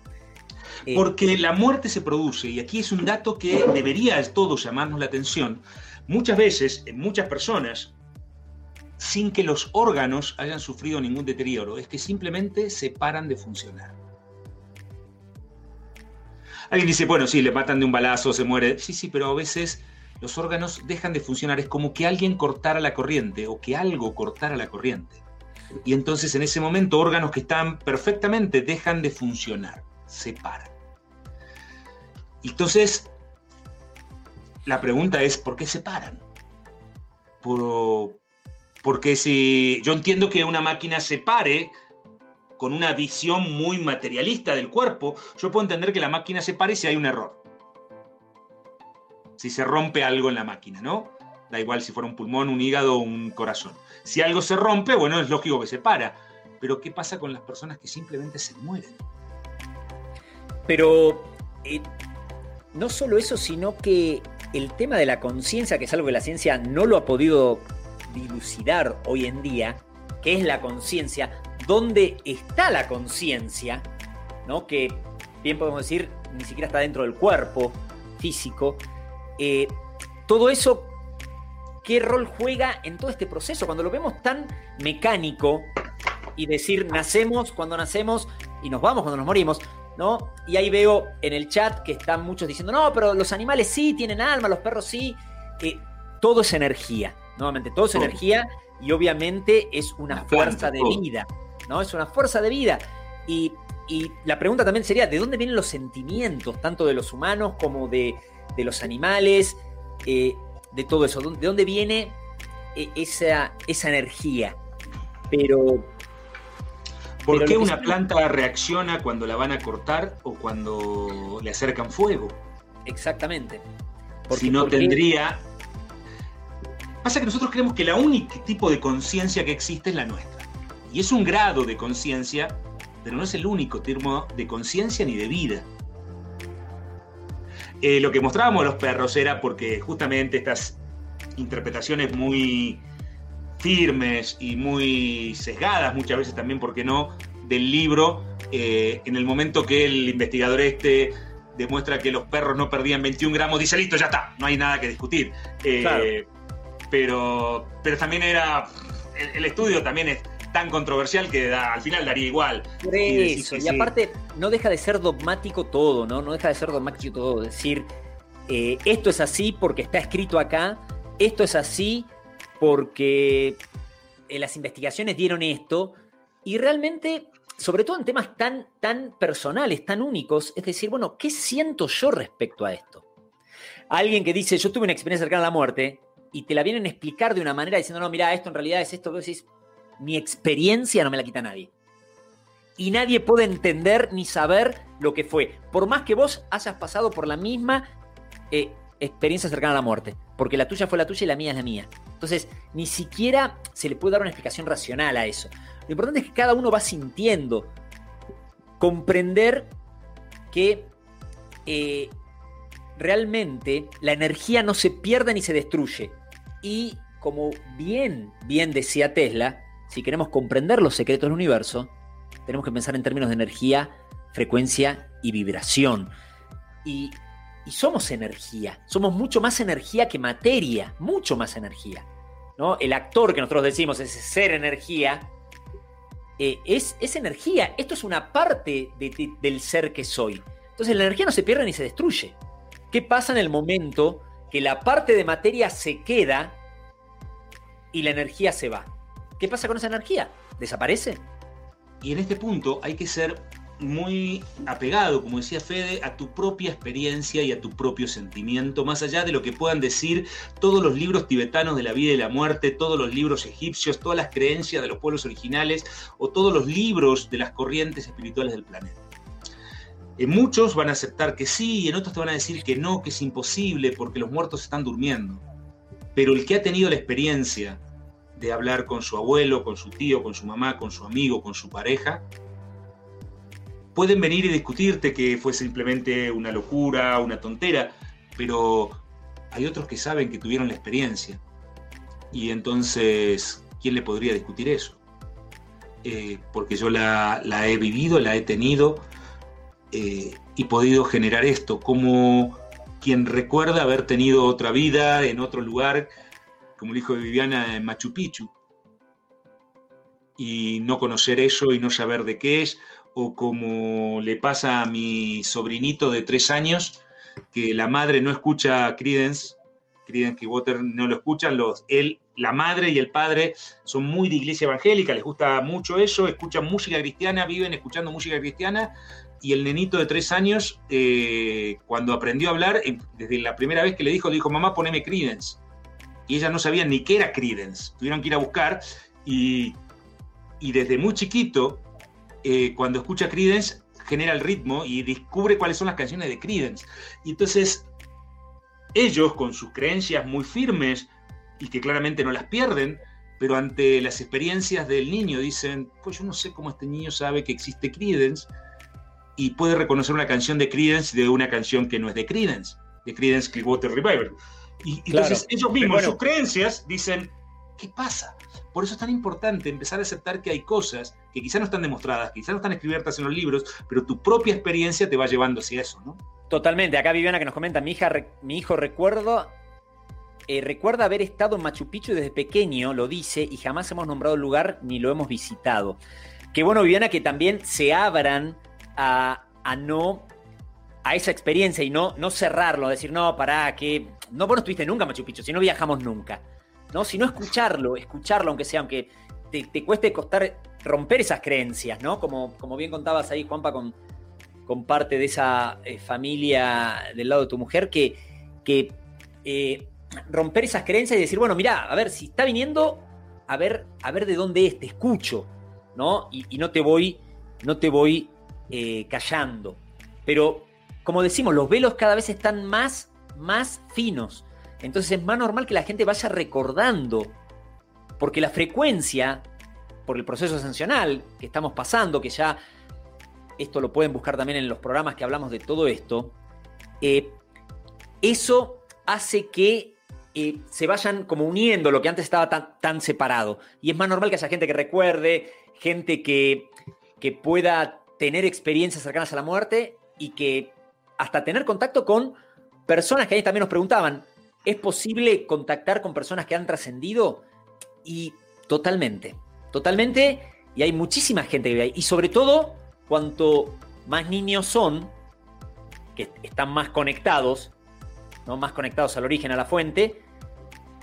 Eh, Porque la muerte se produce, y aquí es un dato que debería todos llamarnos la atención, muchas veces, en muchas personas, sin que los órganos hayan sufrido ningún deterioro, es que simplemente se paran de funcionar. Alguien dice, bueno, sí, le matan de un balazo, se muere. Sí, sí, pero a veces los órganos dejan de funcionar. Es como que alguien cortara la corriente o que algo cortara la corriente. Y entonces en ese momento órganos que están perfectamente dejan de funcionar, se paran. Entonces, la pregunta es, ¿por qué se paran? porque si yo entiendo que una máquina se pare con una visión muy materialista del cuerpo, yo puedo entender que la máquina se pare si hay un error. Si se rompe algo en la máquina, ¿no? Da igual si fuera un pulmón, un hígado o un corazón. Si algo se rompe, bueno, es lógico que se para. Pero ¿qué pasa con las personas que simplemente se mueren? Pero eh, no solo eso, sino que el tema de la conciencia, que es algo que la ciencia no lo ha podido dilucidar hoy en día, que es la conciencia, dónde está la conciencia, ¿no? que bien podemos decir ni siquiera está dentro del cuerpo físico, eh, todo eso, ¿qué rol juega en todo este proceso? Cuando lo vemos tan mecánico y decir nacemos cuando nacemos y nos vamos cuando nos morimos, ¿no? Y ahí veo en el chat que están muchos diciendo, no, pero los animales sí tienen alma, los perros sí. Eh, todo es energía, nuevamente, todo es energía y obviamente es una fuerza de vida. ¿no? Es una fuerza de vida. Y y la pregunta también sería, ¿de dónde vienen los sentimientos, tanto de los humanos como de, de los animales, eh, de todo eso? ¿De dónde viene eh, esa, esa energía? Pero... ¿Por pero qué una planta reacciona cuando la van a cortar o cuando le acercan fuego? Exactamente. Porque- si no porque- tendría... Pasa que nosotros creemos que la única tipo de conciencia que existe es la nuestra. Y es un grado de conciencia, pero no es el único termo de conciencia ni de vida. Eh, lo que mostrábamos a los perros era porque justamente estas interpretaciones muy firmes y muy sesgadas, muchas veces también, ¿por qué no?, del libro, eh, en el momento que el investigador este demuestra que los perros no perdían 21 gramos, dice, listo, ya está, no hay nada que discutir. Eh, Claro. pero, pero también era, el, el estudio también es tan controversial que da- al final daría igual. Por eso, y aparte no deja de ser dogmático todo, ¿no? No deja de ser dogmático todo. Decir, eh, esto es así porque está escrito acá, esto es así porque eh, las investigaciones dieron esto, y realmente, sobre todo en temas tan, tan personales, tan únicos, es decir, bueno, ¿qué siento yo respecto a esto? Alguien que dice, yo tuve una experiencia cercana a la muerte, y te la vienen a explicar de una manera diciendo, no, mira, esto en realidad es esto, vos decís, mi experiencia no me la quita nadie y nadie puede entender ni saber lo que fue. Por más que vos hayas pasado por la misma eh, experiencia cercana a la muerte. Porque la tuya fue la tuya y la mía es la mía. Entonces, ni siquiera se le puede dar una explicación racional a eso. Lo importante es que cada uno va sintiendo, comprender que eh, realmente la energía no se pierde ni se destruye. Y como bien, bien decía Tesla, si queremos comprender los secretos del universo, tenemos que pensar en términos de energía, frecuencia y vibración. Y, somos energía, somos mucho más energía que materia, mucho más energía. ¿no? El actor que nosotros decimos, ese ser energía, eh, es, es energía. Esto es una parte de- de- del ser que soy. Entonces la energía no se pierde ni se destruye. ¿Qué pasa en el momento que la parte de materia se queda y la energía se va? ¿Qué pasa con esa energía? ¿Desaparece? Y en este punto hay que ser muy apegado, como decía Fede, a tu propia experiencia y a tu propio sentimiento, más allá de lo que puedan decir todos los libros tibetanos de la vida y la muerte, todos los libros egipcios, todas las creencias de los pueblos originales o todos los libros de las corrientes espirituales del planeta. En muchos van a aceptar que sí y en otros te van a decir que no, que es imposible porque los muertos están durmiendo. Pero el que ha tenido la experiencia de hablar con su abuelo, con su tío, con su mamá, con su amigo, con su pareja, pueden venir y discutirte que fue simplemente una locura, una tontera, pero hay otros que saben que tuvieron la experiencia. Y entonces, ¿quién le podría discutir eso? Eh, porque yo la, he vivido, la he tenido eh, y podido generar esto, como quien recuerda haber tenido otra vida en otro lugar, como el hijo de Viviana en Machu Picchu, y no conocer eso y no saber de qué es, o como le pasa a mi sobrinito de tres años, que la madre no escucha Credence, Credence Clearwater no lo escuchan, los, él, la madre y el padre son muy de iglesia evangélica, les gusta mucho eso, escuchan música cristiana, viven escuchando música cristiana, y el nenito de tres años, eh, cuando aprendió a hablar, desde la primera vez que le dijo, le dijo, mamá, poneme Credence. Y ella no sabía ni qué era Credence, tuvieron que ir a buscar, y, desde muy chiquito, eh, cuando escucha Credence, genera el ritmo y descubre cuáles son las canciones de Credence. Y entonces, ellos, con sus creencias muy firmes y que claramente no las pierden, pero ante las experiencias del niño dicen, pues yo no sé cómo este niño sabe que existe Credence y puede reconocer una canción de Credence de una canción que no es de Credence, de Credence Clearwater Revival. Y Claro. entonces ellos mismos, bueno. sus creencias, dicen, ¿qué pasa? Por eso es tan importante empezar a aceptar que hay cosas que quizás no están demostradas, quizás no están escritas en los libros, pero tu propia experiencia te va llevando hacia eso, ¿no? Totalmente. Acá Viviana que nos comenta, mi, hija, mi hijo recuerdo, eh, recuerda haber estado en Machu Picchu desde pequeño, lo dice, y jamás hemos nombrado el lugar ni lo hemos visitado. Qué bueno, Viviana, que también se abran a, a no a esa experiencia y no, no cerrarlo, decir, no, pará, que no vos no estuviste nunca Machu Picchu, si no viajamos nunca. ¿no? Sino escucharlo, escucharlo, aunque sea, aunque te, te cueste costar romper esas creencias, ¿no? Como, como bien contabas ahí, Juanpa, con, con parte de esa eh, familia del lado de tu mujer, que, que eh, romper esas creencias y decir, bueno, mira, a ver, si está viniendo, a ver, a ver de dónde es, te escucho, ¿no? Y, no te voy, no te voy eh, callando. Pero, como decimos, los velos cada vez están más, más finos. Entonces es más normal que la gente vaya recordando, porque la frecuencia, por el proceso ascensional que estamos pasando, que ya esto lo pueden buscar también en los programas que hablamos de todo esto, eh, eso hace que eh, se vayan como uniendo lo que antes estaba tan, tan, separado. Y es más normal que haya gente que recuerde, gente que, que pueda tener experiencias cercanas a la muerte y que hasta tener contacto con personas que ahí también nos preguntaban, ¿es posible contactar con personas que han trascendido? Y totalmente, totalmente, y hay muchísima gente que vive ahí. Y sobre todo, cuanto más niños son, que están más conectados, ¿no? más conectados al origen, a la fuente,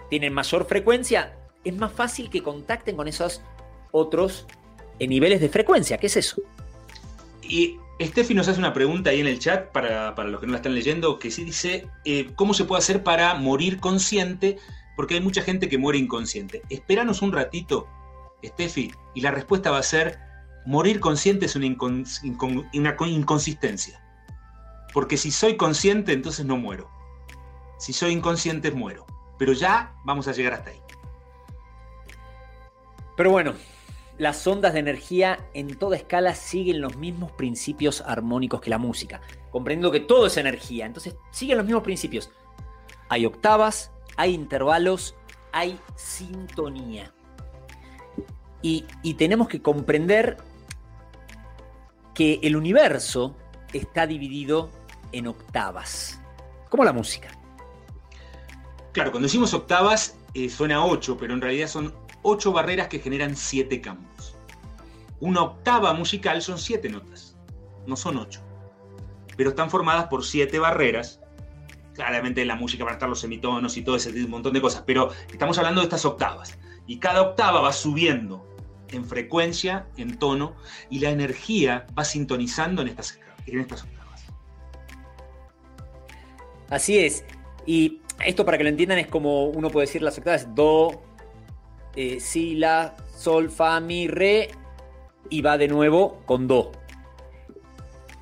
tienen mayor frecuencia, es más fácil que contacten con esos otros en niveles de frecuencia. ¿Qué es eso? Y Steffi nos hace una pregunta ahí en el chat para, los que no la están leyendo, que sí dice, eh, ¿cómo se puede hacer para morir consciente? Porque hay mucha gente que muere inconsciente. Esperanos un ratito, Steffi, y la respuesta va a ser, morir consciente es una inconsistencia. Porque si soy consciente, entonces no muero. Si soy inconsciente, muero. Pero ya vamos a llegar hasta ahí. Pero bueno, las ondas de energía en toda escala siguen los mismos principios armónicos que la música, comprendiendo que todo es energía, entonces siguen los mismos principios. Hay octavas, hay intervalos, hay sintonía. Y, y tenemos que comprender que el universo está dividido en octavas, como la música. Claro, cuando decimos octavas eh, suena 8, pero en realidad son 8 barreras que generan 7 campos. Una octava musical son 7 notas, no son 8. Pero están formadas por 7 barreras. Claramente en la música van a estar los semitonos y todo ese montón de cosas, pero estamos hablando de estas octavas. Y cada octava va subiendo en frecuencia, en tono, y la energía va sintonizando en estas, en estas octavas. Así es. Y esto para que lo entiendan es como uno puede decir las octavas, do, eh, si, la, sol, fa, mi, re, y va de nuevo con do.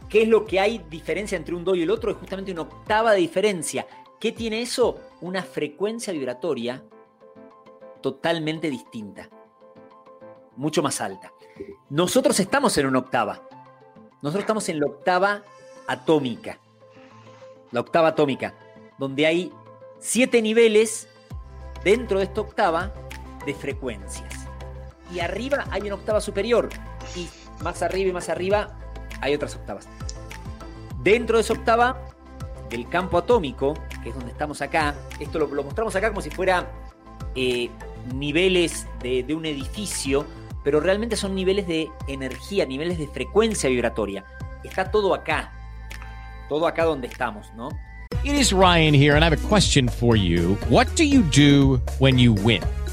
¿Qué es lo que hay diferencia entre un do y el otro? Es justamente una octava de diferencia. ¿Qué tiene eso? Una frecuencia vibratoria totalmente distinta, mucho más alta. Nosotros estamos en una octava. Nosotros estamos en la octava atómica. La octava atómica, donde hay siete niveles dentro de esta octava de frecuencias. Y arriba hay una octava superior. Y más arriba y más arriba hay otras octavas. Dentro de esa octava del campo atómico, que es donde estamos acá, esto lo, mostramos acá como si fuera eh, niveles de, de un edificio, pero realmente son niveles de energía, niveles de frecuencia vibratoria. Está todo acá, todo acá donde estamos, ¿no? It is Ryan here, and I have a question for you. What do you do when you win?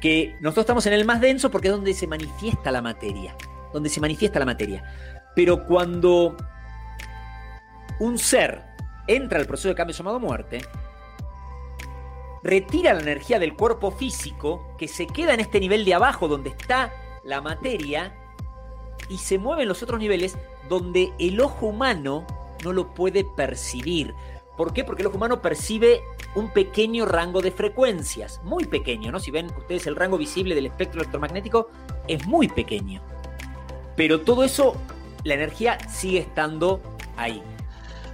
que nosotros estamos en el más denso porque es donde se manifiesta la materia, donde se manifiesta la materia. Pero cuando un ser entra al proceso de cambio llamado muerte, retira la energía del cuerpo físico que se queda en este nivel de abajo donde está la materia y se mueve en los otros niveles donde el ojo humano no lo puede percibir. ¿Por qué? Porque el ojo humano percibe un pequeño rango de frecuencias, muy pequeño, ¿no? Si ven ustedes el rango visible del espectro electromagnético, es muy pequeño. Pero todo eso, la energía sigue estando ahí.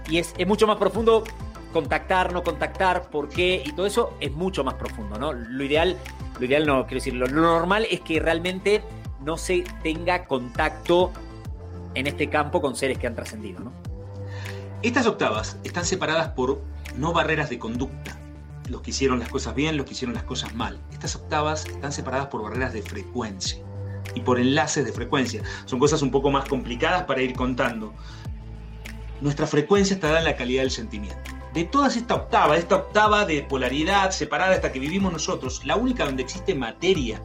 Y es, mucho más profundo contactar, no contactar, por qué, y todo eso es mucho más profundo, ¿no? Lo ideal, lo ideal no, quiero decir, lo, lo normal es que realmente no se tenga contacto en este campo con seres que han trascendido, ¿no? Estas octavas están separadas por no barreras de conducta. Los que hicieron las cosas bien, los que hicieron las cosas mal. Estas octavas están separadas por barreras de frecuencia y por enlaces de frecuencia. Son cosas un poco más complicadas para ir contando. Nuestra frecuencia está dada en la calidad del sentimiento. De todas esta octava, esta octava de polaridad separada hasta que vivimos nosotros, la única donde existe materia,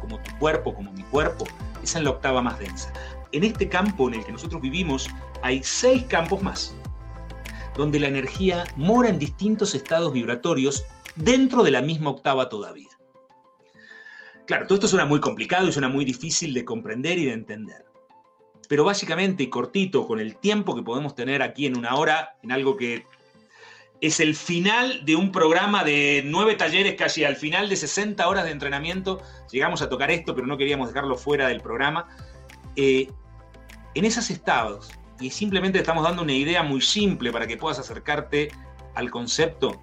como tu cuerpo, como mi cuerpo, es en la octava más densa. En este campo en el que nosotros vivimos hay seis campos más, donde la energía mora en distintos estados vibratorios dentro de la misma octava todavía. Claro, todo esto suena muy complicado y suena muy difícil de comprender y de entender. Pero básicamente y cortito, con el tiempo que podemos tener aquí en una hora, en algo que es el final de un programa de nueve talleres, casi al final de 60 horas de entrenamiento, llegamos a tocar esto, pero no queríamos dejarlo fuera del programa. Eh, en esos estados, y simplemente estamos dando una idea muy simple para que puedas acercarte al concepto,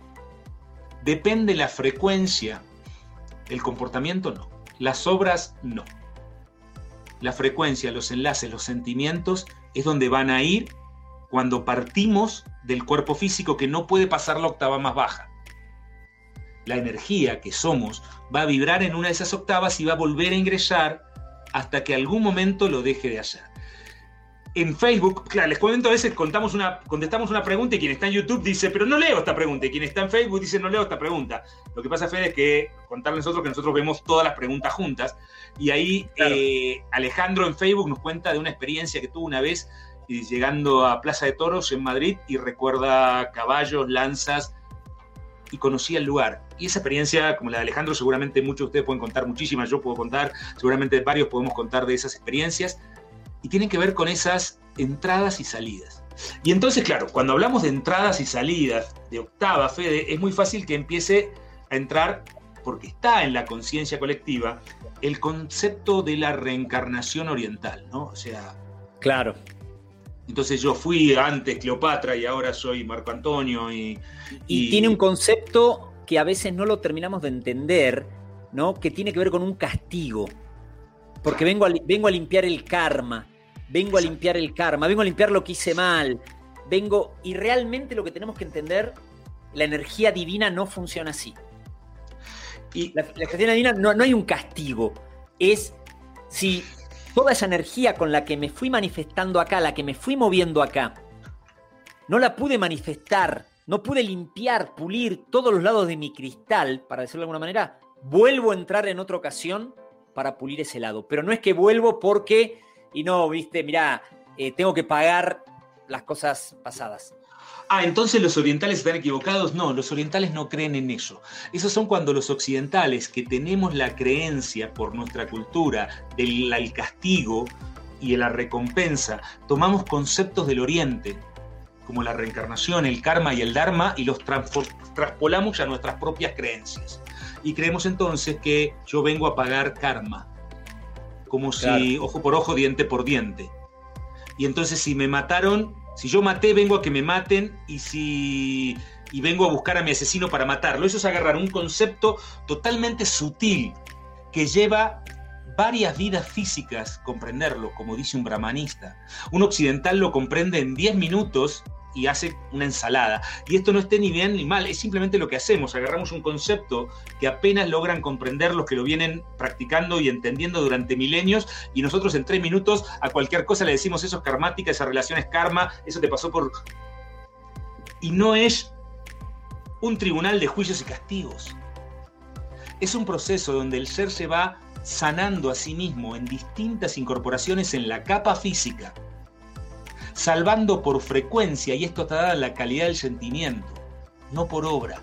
depende la frecuencia, el comportamiento no, las obras no. La frecuencia, los enlaces, los sentimientos es donde van a ir cuando partimos del cuerpo físico que no puede pasar la octava más baja. La energía que somos va a vibrar en una de esas octavas y va a volver a ingresar hasta que algún momento lo deje de hacer en Facebook, claro, les comento a veces, contamos una, contestamos una pregunta y quien está en YouTube dice, pero no leo esta pregunta. Y quien está en Facebook dice, no leo esta pregunta. Lo que pasa, Fede, es que contarles nosotros que nosotros vemos todas las preguntas juntas. Y ahí eh, Alejandro en Facebook nos cuenta de una experiencia que tuvo una vez llegando a Plaza de Toros en Madrid y recuerda caballos, lanzas y conocía el lugar. Y esa experiencia, como la de Alejandro, seguramente muchos de ustedes pueden contar muchísimas, yo puedo contar, seguramente varios podemos contar de esas experiencias y tienen que ver con esas entradas y salidas. Y entonces, claro, cuando hablamos de entradas y salidas de octava, Fede, es muy fácil que empiece a entrar, porque está en la conciencia colectiva, el concepto de la reencarnación oriental, ¿no? O sea... Claro. Entonces yo fui antes Cleopatra y ahora soy Marco Antonio y... Y, tiene un concepto que a veces no lo terminamos de entender, ¿no? Que tiene que ver con un castigo. Porque vengo a, vengo a limpiar el karma, vengo a limpiar el karma, vengo a limpiar lo que hice mal, vengo... Y realmente lo que tenemos que entender, la energía divina no funciona así. Y la, la energía divina no, no hay un castigo, es si toda esa energía con la que me fui manifestando acá, la que me fui moviendo acá, no la pude manifestar, no pude limpiar, pulir todos los lados de mi cristal, para decirlo de alguna manera, vuelvo a entrar en otra ocasión para pulir ese lado. Pero no es que vuelvo porque, y no, viste, mirá, eh, tengo que pagar las cosas pasadas. Ah, entonces los orientales están equivocados. No, los orientales no creen en eso. Esos son cuando los occidentales, que tenemos la creencia por nuestra cultura del castigo y de la recompensa, tomamos conceptos del oriente, como la reencarnación, el karma y el dharma, y los traspolamos a nuestras propias creencias y creemos entonces que yo vengo a pagar karma, como si ojo por ojo, diente por diente. Y entonces si me mataron, si yo maté, vengo a que me maten y si y vengo a buscar a mi asesino para matarlo. Eso es agarrar un concepto totalmente sutil que lleva varias vidas físicas comprenderlo, como dice un brahmanista. Un occidental lo comprende en 10 minutos y hace una ensalada. Y esto no esté ni bien ni mal, es simplemente lo que hacemos. Agarramos un concepto que apenas logran comprender los que lo vienen practicando y entendiendo durante milenios y nosotros en tres minutos a cualquier cosa le decimos eso es karmática, esa relación es karma, eso te pasó por... Y no es un tribunal de juicios y castigos. Es un proceso donde el ser se va sanando a sí mismo en distintas incorporaciones en la capa física salvando por frecuencia, y esto está dada la calidad del sentimiento, no por obra.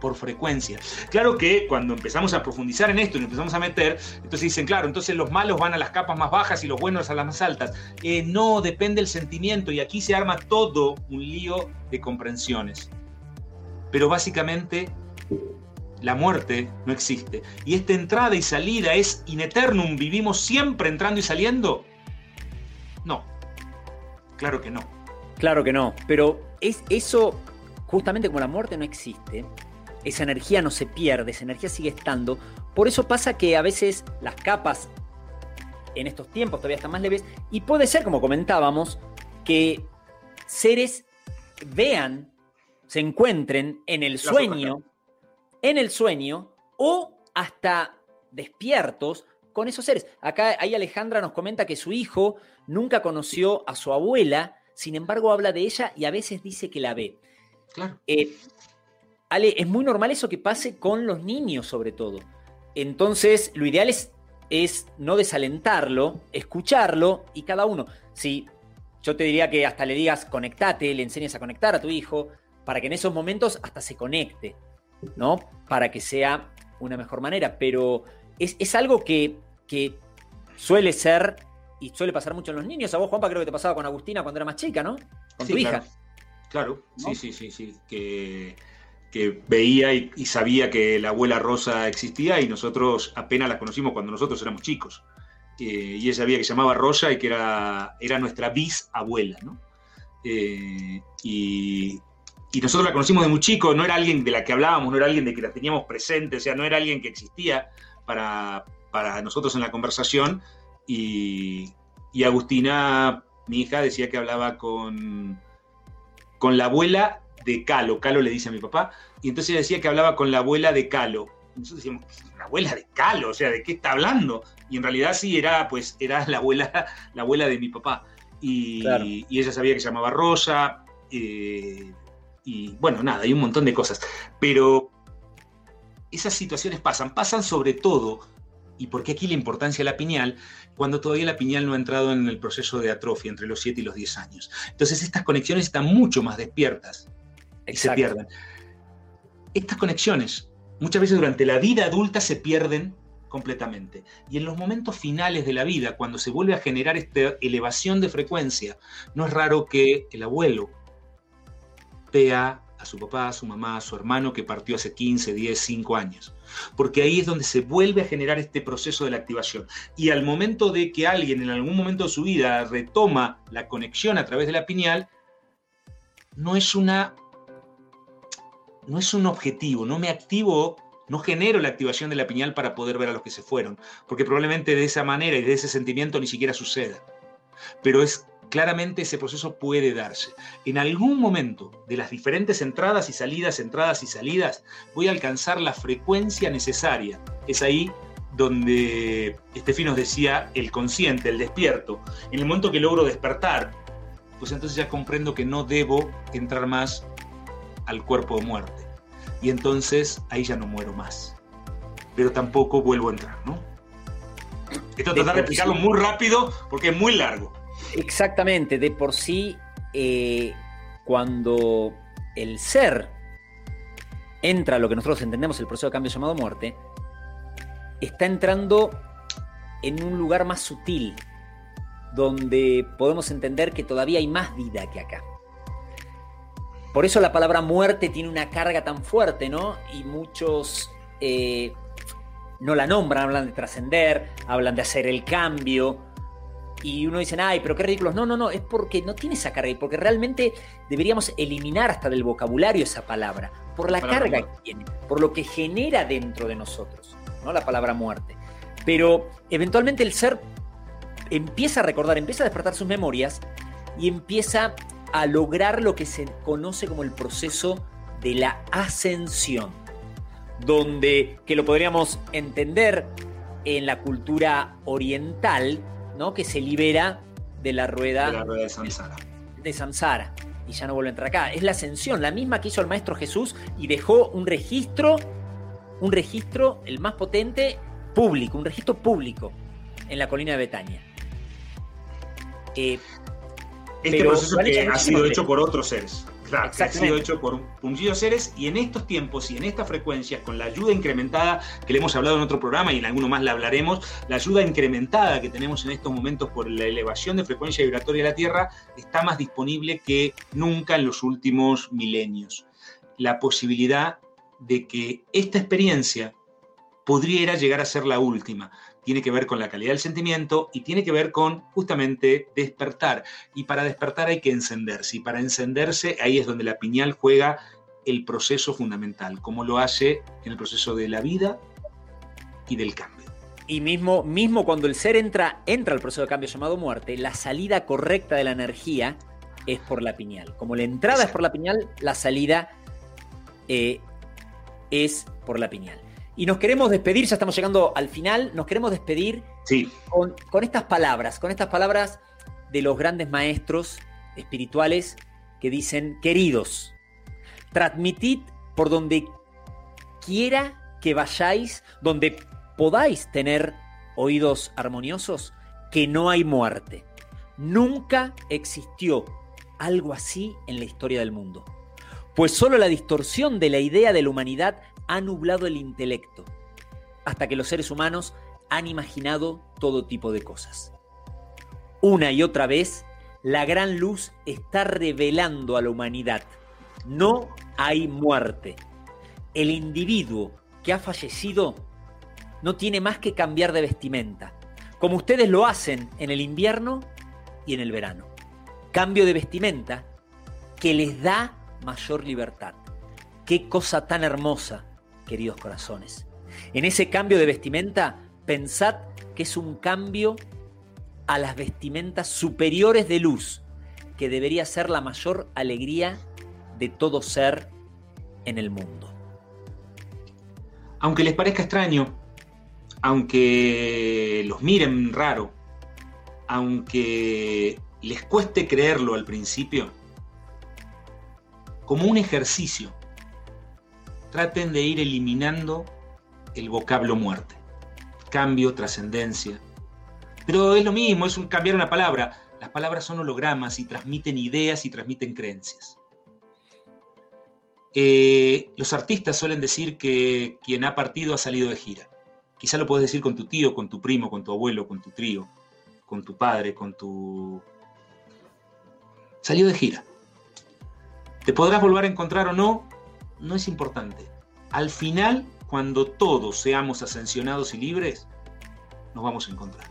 por frecuencia. Claro que cuando empezamos a profundizar en esto y empezamos a meter, entonces dicen, claro, entonces los malos van a las capas más bajas y los buenos a las más altas. Eh, no, depende el sentimiento y aquí se arma todo un lío de comprensiones. Pero básicamente la muerte no existe. Y esta entrada y salida es in eternum, vivimos siempre entrando y saliendo. No, claro que no. Claro que no, pero es eso, justamente como la muerte no existe, esa energía no se pierde, esa energía sigue estando. Por eso pasa que a veces las capas en estos tiempos todavía están más leves y puede ser, como comentábamos, que seres vean, se encuentren en el sueño, en el sueño o hasta despiertos con esos seres. Acá ahí Alejandra nos comenta que su hijo nunca conoció a su abuela, sin embargo habla de ella y a veces dice que la ve. Claro. Eh, Ale, es muy normal eso que pase con los niños sobre todo. Entonces, lo ideal es, es no desalentarlo, escucharlo y cada uno. Si yo te diría que hasta le digas conectate, le enseñes a conectar a tu hijo, para que en esos momentos hasta se conecte, ¿no? Para que sea una mejor manera. Pero es, algo que, que suele ser y suele pasar mucho en los niños. A vos, Juanpa, creo que te pasaba con Agustina cuando era más chica, ¿no? Con tu hija. Claro, sí, sí, sí, sí. Que que veía y, sabía que la abuela Rosa existía y nosotros apenas la conocimos cuando nosotros éramos chicos. Eh, y ella sabía que se llamaba Rosa y que era, era nuestra bisabuela, ¿no? Eh, y, nosotros la conocimos de muy chico, no era alguien de la que hablábamos, no era alguien de que la teníamos presente, o sea, no era alguien que existía para, nosotros en la conversación. Y, y Agustina, mi hija, decía que hablaba con, con la abuela de Calo. Calo le dice a mi papá. Y entonces ella decía que hablaba con la abuela de Calo. nosotros decíamos, la abuela de Calo, o sea, ¿de qué está hablando? Y en realidad sí era, pues, era la abuela, la abuela de mi papá. Y, ella sabía que se llamaba Rosa. Eh, y bueno, nada, hay un montón de cosas. Pero esas situaciones pasan, pasan sobre todo, y porque aquí la importancia de la piñal, cuando todavía la piñal no ha entrado en el proceso de atrofia entre los 7 y los 10 años. Entonces estas conexiones están mucho más despiertas y se pierden. Estas conexiones muchas veces durante la vida adulta se pierden completamente. Y en los momentos finales de la vida, cuando se vuelve a generar esta elevación de frecuencia, no es raro que el abuelo vea a su papá, a su mamá, a su hermano que partió hace 15, 10, 5 años. Porque ahí es donde se vuelve a generar este proceso de la activación. Y al momento de que alguien en algún momento de su vida retoma la conexión a través de la piñal, no es una no es un objetivo, no me activo, no genero la activación de la piñal para poder ver a los que se fueron, porque probablemente de esa manera y de ese sentimiento ni siquiera suceda. Pero es claramente ese proceso puede darse. En algún momento de las diferentes entradas y salidas, entradas y salidas, voy a alcanzar la frecuencia necesaria. Es ahí donde Estefi nos decía el consciente, el despierto. En el momento que logro despertar, pues entonces ya comprendo que no debo entrar más al cuerpo de muerte. Y entonces ahí ya no muero más. Pero tampoco vuelvo a entrar, ¿no? Esto tratar de explicarlo muy rápido porque es muy largo. Exactamente, de por sí, eh, cuando el ser entra a lo que nosotros entendemos el proceso de cambio llamado muerte, está entrando en un lugar más sutil, donde podemos entender que todavía hay más vida que acá. Por eso la palabra muerte tiene una carga tan fuerte, ¿no? Y muchos eh, no la nombran, hablan de trascender, hablan de hacer el cambio. Y uno dice, ay, pero qué ridículos. No, no, no, es porque no tiene esa carga y porque realmente deberíamos eliminar hasta del vocabulario esa palabra, por la carga que tiene, por lo que genera dentro de nosotros, ¿no? La palabra muerte. Pero eventualmente el ser empieza a recordar, empieza a despertar sus memorias y empieza a lograr lo que se conoce como el proceso de la ascensión, donde, que lo podríamos entender en la cultura oriental, ¿no? que se libera de la rueda de, la rueda de Samsara. De Samsara y ya no vuelve a entrar acá. Es la ascensión, la misma que hizo el Maestro Jesús y dejó un registro, un registro, el más potente, público, un registro público en la colina de Betania. Eh, este proceso que ha sido hecho por otros seres. Claro, que ha sido hecho por muchísimos seres y en estos tiempos y en estas frecuencias, con la ayuda incrementada que le hemos hablado en otro programa y en alguno más la hablaremos, la ayuda incrementada que tenemos en estos momentos por la elevación de frecuencia vibratoria de la Tierra está más disponible que nunca en los últimos milenios. La posibilidad de que esta experiencia podría llegar a ser la última tiene que ver con la calidad del sentimiento y tiene que ver con justamente despertar. Y para despertar hay que encenderse. Y para encenderse ahí es donde la piñal juega el proceso fundamental, como lo hace en el proceso de la vida y del cambio. Y mismo, mismo cuando el ser entra, entra al proceso de cambio llamado muerte, la salida correcta de la energía es por la piñal. Como la entrada es por la piñal, la salida eh, es por la piñal. Y nos queremos despedir, ya estamos llegando al final, nos queremos despedir con, estas palabras, con estas palabras de los grandes maestros espirituales que dicen, queridos, transmitid por donde quiera que vayáis, donde podáis tener oídos armoniosos, que no hay muerte. Nunca existió algo así en la historia del mundo. Pues solo la distorsión de la idea de la humanidad ha nublado el intelecto, hasta que los seres humanos han imaginado todo tipo de cosas. Una y otra vez, la gran luz está revelando a la humanidad. No hay muerte. El individuo que ha fallecido no tiene más que cambiar de vestimenta, como ustedes lo hacen en el invierno y en el verano. Cambio de vestimenta que les da mayor libertad. Qué cosa tan hermosa queridos corazones. En ese cambio de vestimenta, pensad que es un cambio a las vestimentas superiores de luz, que debería ser la mayor alegría de todo ser en el mundo. Aunque les parezca extraño, aunque los miren raro, aunque les cueste creerlo al principio, como un ejercicio traten de ir eliminando el vocablo muerte. Cambio, trascendencia. Pero es lo mismo, es un cambiar una palabra. Las palabras son hologramas y transmiten ideas y transmiten creencias. Eh, los artistas suelen decir que quien ha partido ha salido de gira. Quizá lo puedes decir con tu tío, con tu primo, con tu abuelo, con tu trío, con tu padre, con tu... Salió de gira. ¿Te podrás volver a encontrar o no? No es importante. Al final, cuando todos seamos ascensionados y libres, nos vamos a encontrar.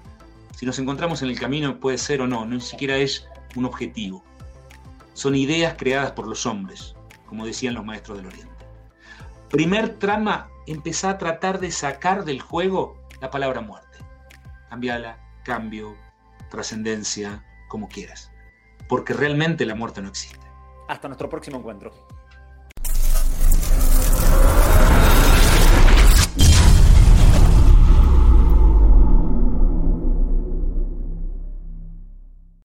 Si nos encontramos en el camino puede ser o no, no siquiera es un objetivo. Son ideas creadas por los hombres, como decían los maestros del Oriente. Primer trama, empezá a tratar de sacar del juego la palabra muerte. Cambiala, cambio, trascendencia, como quieras. Porque realmente la muerte no existe. Hasta nuestro próximo encuentro.